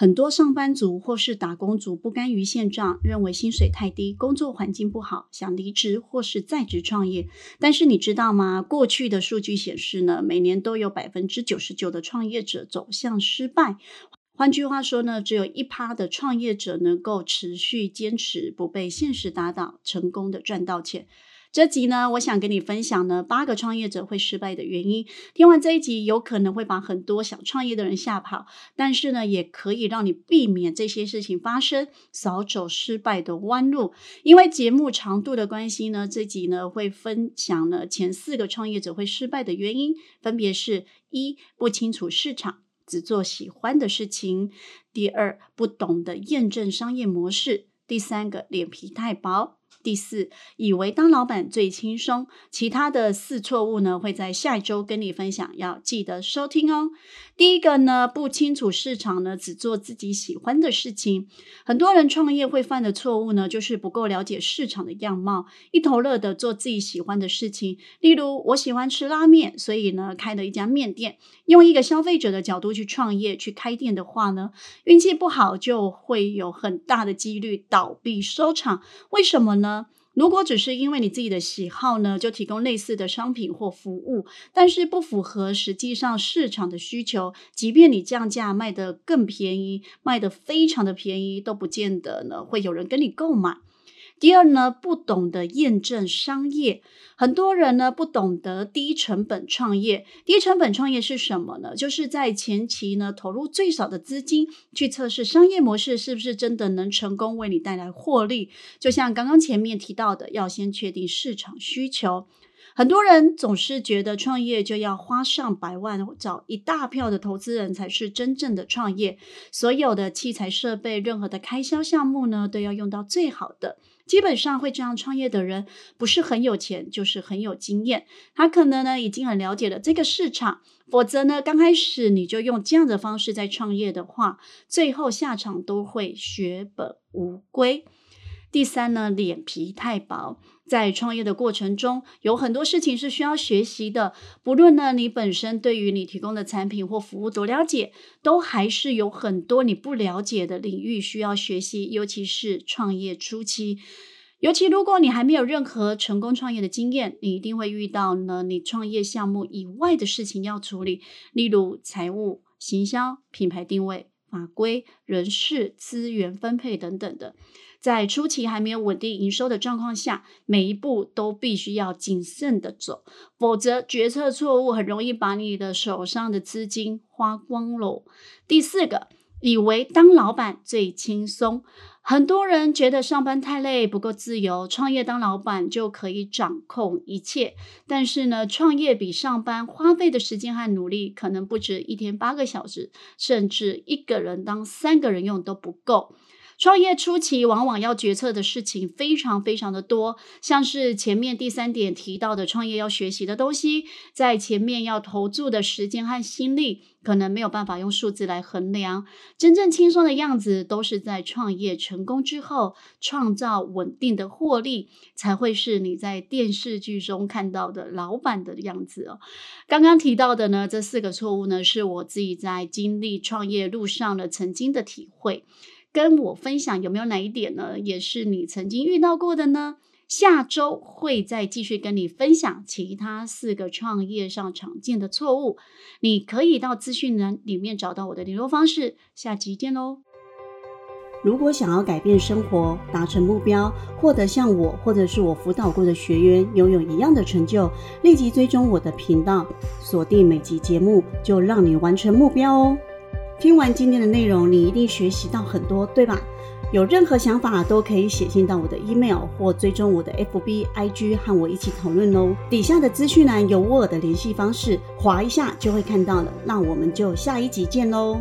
很多上班族或是打工族不甘于现状，认为薪水太低，工作环境不好，想离职或是在职创业。但是你知道吗？过去的数据显示呢，每年都有百分之九十九的创业者走向失败。换句话说呢，只有一趴的创业者能够持续坚持，不被现实打倒，成功的赚到钱。这集呢，我想跟你分享呢八个创业者会失败的原因。听完这一集，有可能会把很多想创业的人吓跑，但是呢，也可以让你避免这些事情发生，少走失败的弯路。因为节目长度的关系呢，这集呢会分享呢前四个创业者会失败的原因，分别是：一不清楚市场，只做喜欢的事情；第二，不懂得验证商业模式；第三个，脸皮太薄。第四，以为当老板最轻松，其他的四错误呢，会在下一周跟你分享，要记得收听哦。第一个呢，不清楚市场呢，只做自己喜欢的事情。很多人创业会犯的错误呢，就是不够了解市场的样貌，一头热的做自己喜欢的事情。例如，我喜欢吃拉面，所以呢，开了一家面店。用一个消费者的角度去创业、去开店的话呢，运气不好就会有很大的几率倒闭收场。为什么呢？如果只是因为你自己的喜好呢，就提供类似的商品或服务，但是不符合实际上市场的需求，即便你降价卖得更便宜，卖得非常的便宜，都不见得呢会有人跟你购买。第二呢，不懂得验证商业，很多人呢不懂得低成本创业。低成本创业是什么呢？就是在前期呢投入最少的资金去测试商业模式是不是真的能成功为你带来获利。就像刚刚前面提到的，要先确定市场需求。很多人总是觉得创业就要花上百万，找一大票的投资人才是真正的创业。所有的器材设备，任何的开销项目呢，都要用到最好的。基本上会这样创业的人，不是很有钱，就是很有经验。他可能呢已经很了解了这个市场，否则呢刚开始你就用这样的方式在创业的话，最后下场都会血本无归。第三呢，脸皮太薄。在创业的过程中，有很多事情是需要学习的。不论呢你本身对于你提供的产品或服务多了解，都还是有很多你不了解的领域需要学习。尤其是创业初期，尤其如果你还没有任何成功创业的经验，你一定会遇到呢你创业项目以外的事情要处理，例如财务、行销、品牌定位、法规、人事、资源分配等等的。在初期还没有稳定营收的状况下，每一步都必须要谨慎的走，否则决策错误很容易把你的手上的资金花光喽。第四个，以为当老板最轻松，很多人觉得上班太累，不够自由，创业当老板就可以掌控一切。但是呢，创业比上班花费的时间和努力可能不止一天八个小时，甚至一个人当三个人用都不够。创业初期，往往要决策的事情非常非常的多，像是前面第三点提到的创业要学习的东西，在前面要投注的时间和心力，可能没有办法用数字来衡量。真正轻松的样子，都是在创业成功之后，创造稳定的获利，才会是你在电视剧中看到的老板的样子哦。刚刚提到的呢，这四个错误呢，是我自己在经历创业路上的曾经的体会。跟我分享有没有哪一点呢？也是你曾经遇到过的呢？下周会再继续跟你分享其他四个创业上常见的错误。你可以到资讯栏里面找到我的联络方式。下集见喽！如果想要改变生活、达成目标、获得像我或者是我辅导过的学员拥有一样的成就，立即追踪我的频道，锁定每集节目，就让你完成目标哦！听完今天的内容，你一定学习到很多，对吧？有任何想法都可以写信到我的 email 或追踪我的 FB、IG 和我一起讨论哦。底下的资讯栏有我的联系方式，划一下就会看到了。那我们就下一集见喽。